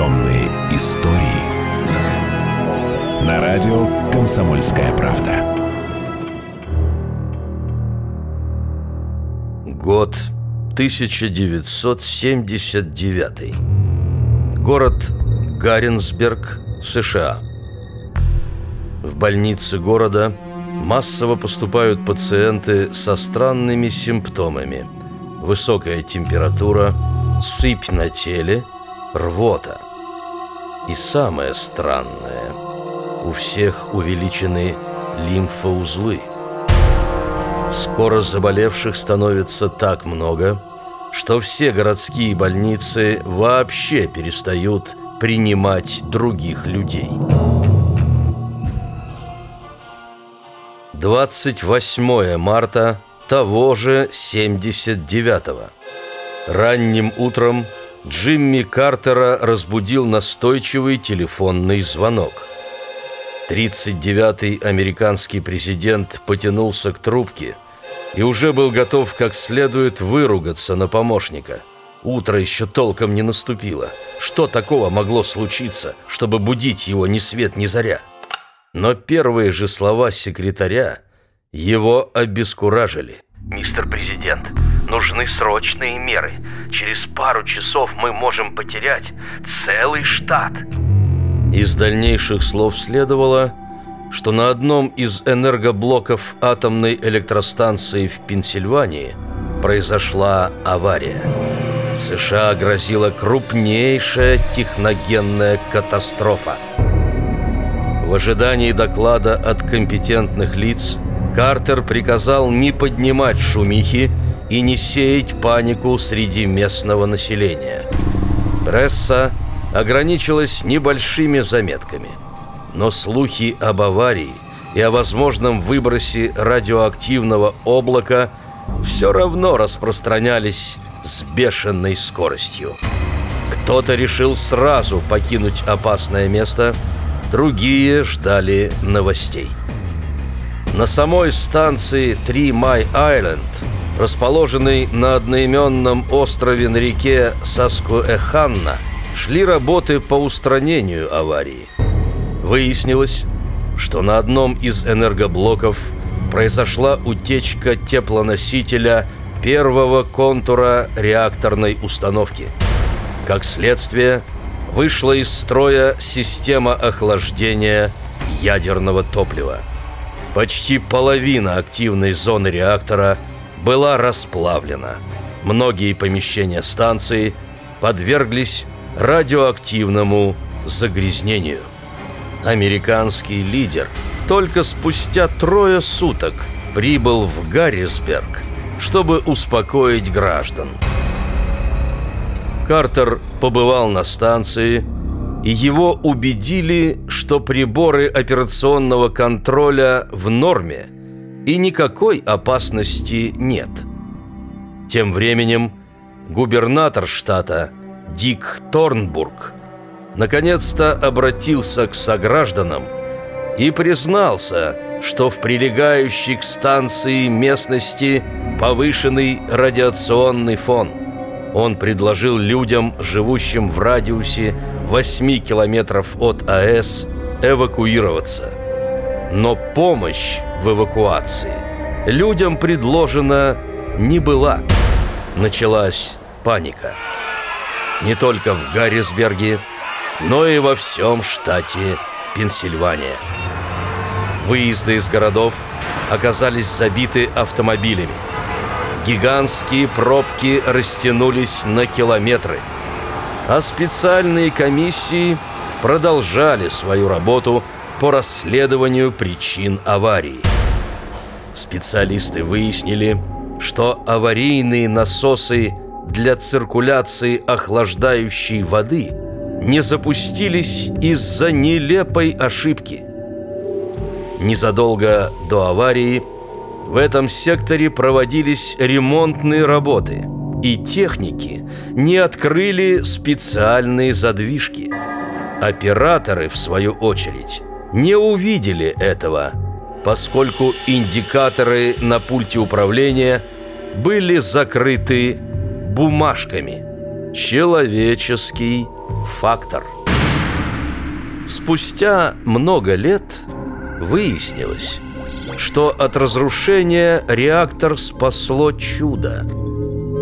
Темные истории. На радио «Комсомольская правда». Год 1979. Город Гаренсберг, США. В больнице города массово поступают пациенты со странными симптомами. Высокая температура, сыпь на теле, рвота. И самое странное – у всех увеличены лимфоузлы. Скоро заболевших становится так много, что все городские больницы вообще перестают принимать других людей. 28 марта того же 79-го. Ранним утром Джимми Картера разбудил настойчивый телефонный звонок. 39-й американский президент потянулся к трубке и уже был готов как следует выругаться на помощника. Утро еще толком не наступило. Что такого могло случиться, чтобы будить его ни свет ни заря? Но первые же слова секретаря его обескуражили. «Мистер Президент, нужны срочные меры. Через пару часов мы можем потерять целый штат». Из дальнейших слов следовало, что на одном из энергоблоков атомной электростанции в Пенсильвании произошла авария. США грозила крупнейшая техногенная катастрофа. В ожидании доклада от компетентных лиц Картер приказал не поднимать шумихи и не сеять панику среди местного населения. Пресса ограничилась небольшими заметками, но слухи об аварии и о возможном выбросе радиоактивного облака все равно распространялись с бешеной скоростью. Кто-то решил сразу покинуть опасное место – Другие ждали новостей. На самой станции Три Май Айленд, расположенной на одноименном острове на реке Саскуэханна, шли работы по устранению аварии. Выяснилось, что на одном из энергоблоков произошла утечка теплоносителя первого контура реакторной установки. Как следствие, вышла из строя система охлаждения ядерного топлива. Почти половина активной зоны реактора была расплавлена. Многие помещения станции подверглись радиоактивному загрязнению. Американский лидер только спустя трое суток прибыл в Гаррисберг, чтобы успокоить граждан. Картер побывал на станции, и его убедили, что приборы операционного контроля в норме и никакой опасности нет. Тем временем губернатор штата Дик Торнбург наконец-то обратился к согражданам и признался, что в прилегающей к станции местности повышенный радиационный фон – он предложил людям, живущим в радиусе 8 километров от АЭС, эвакуироваться. Но помощь в эвакуации людям предложена не была. Началась паника. Не только в Гаррисберге, но и во всем штате Пенсильвания. Выезды из городов оказались забиты автомобилями. Гигантские пробки растянулись на километры. А специальные комиссии продолжали свою работу по расследованию причин аварии. Специалисты выяснили, что аварийные насосы для циркуляции охлаждающей воды не запустились из-за нелепой ошибки. Незадолго до аварии – в этом секторе проводились ремонтные работы, и техники не открыли специальные задвижки. Операторы, в свою очередь, не увидели этого, поскольку индикаторы на пульте управления были закрыты бумажками. человеческий фактор. Спустя много лет выяснилось, что от разрушения реактор спасло чудо.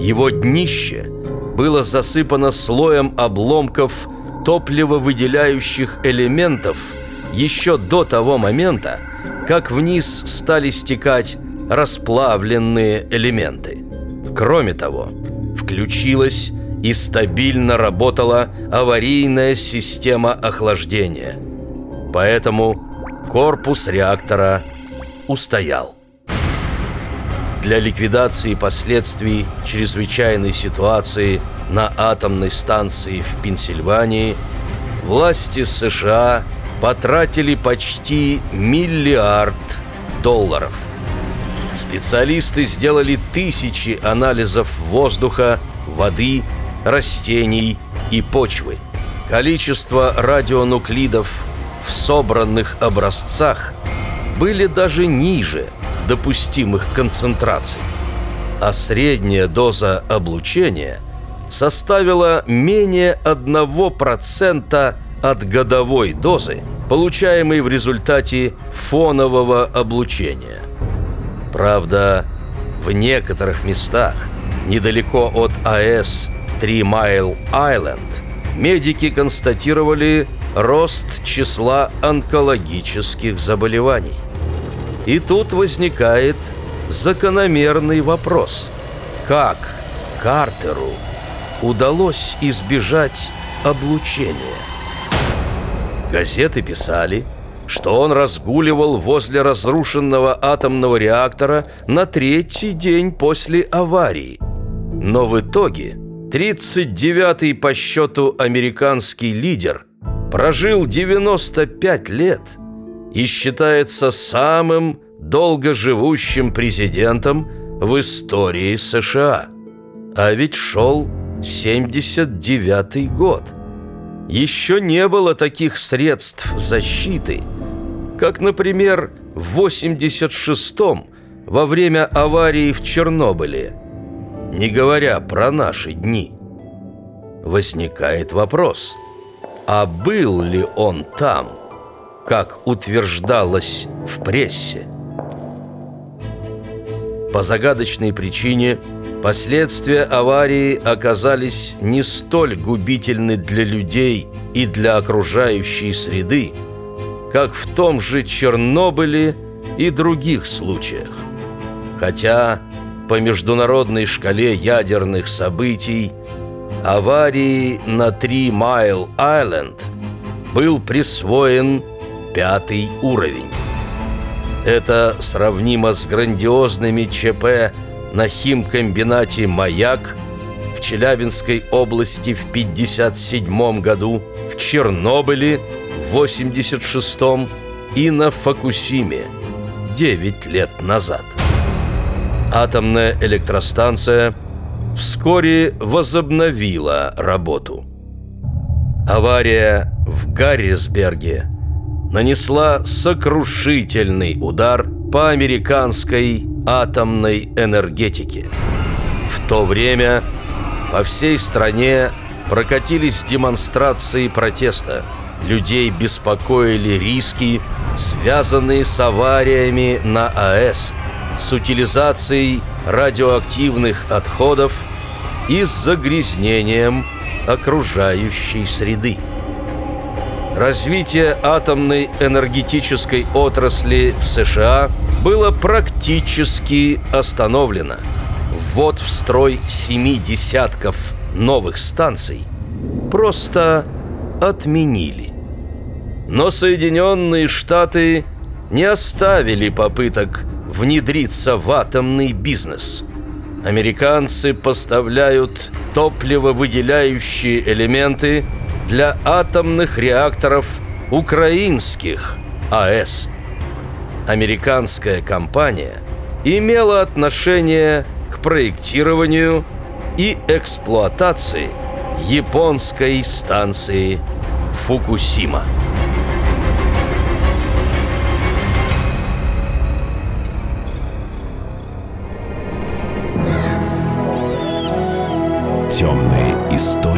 Его днище было засыпано слоем обломков топливовыделяющих элементов еще до того момента, как вниз стали стекать расплавленные элементы. Кроме того, включилась и стабильно работала аварийная система охлаждения. Поэтому корпус реактора устоял. Для ликвидации последствий чрезвычайной ситуации на атомной станции в Пенсильвании власти США потратили почти миллиард долларов. Специалисты сделали тысячи анализов воздуха, воды, растений и почвы. Количество радионуклидов в собранных образцах были даже ниже допустимых концентраций, а средняя доза облучения составила менее 1% от годовой дозы, получаемой в результате фонового облучения. Правда, в некоторых местах, недалеко от АЭС Три Майл Айленд, медики констатировали рост числа онкологических заболеваний. И тут возникает закономерный вопрос. Как Картеру удалось избежать облучения? Газеты писали, что он разгуливал возле разрушенного атомного реактора на третий день после аварии. Но в итоге 39-й по счету американский лидер прожил 95 лет и считается самым долгоживущим президентом в истории США. А ведь шел 79-й год. Еще не было таких средств защиты, как, например, в 86-м во время аварии в Чернобыле, не говоря про наши дни. Возникает вопрос – а был ли он там, как утверждалось в прессе? По загадочной причине последствия аварии оказались не столь губительны для людей и для окружающей среды, как в том же Чернобыле и других случаях. Хотя по международной шкале ядерных событий – аварии на Три Майл Айленд был присвоен пятый уровень. Это сравнимо с грандиозными ЧП на химкомбинате «Маяк» в Челябинской области в 1957 году, в Чернобыле в 1986 и на Фокусиме 9 лет назад. Атомная электростанция – вскоре возобновила работу. Авария в Гаррисберге нанесла сокрушительный удар по американской атомной энергетике. В то время по всей стране прокатились демонстрации протеста. Людей беспокоили риски, связанные с авариями на АЭС, с утилизацией радиоактивных отходов и с загрязнением окружающей среды. Развитие атомной энергетической отрасли в США было практически остановлено. Ввод в строй семи десятков новых станций просто отменили. Но Соединенные Штаты не оставили попыток внедриться в атомный бизнес. Американцы поставляют топливовыделяющие элементы для атомных реакторов украинских АЭС. Американская компания имела отношение к проектированию и эксплуатации японской станции Фукусима. Темные истории.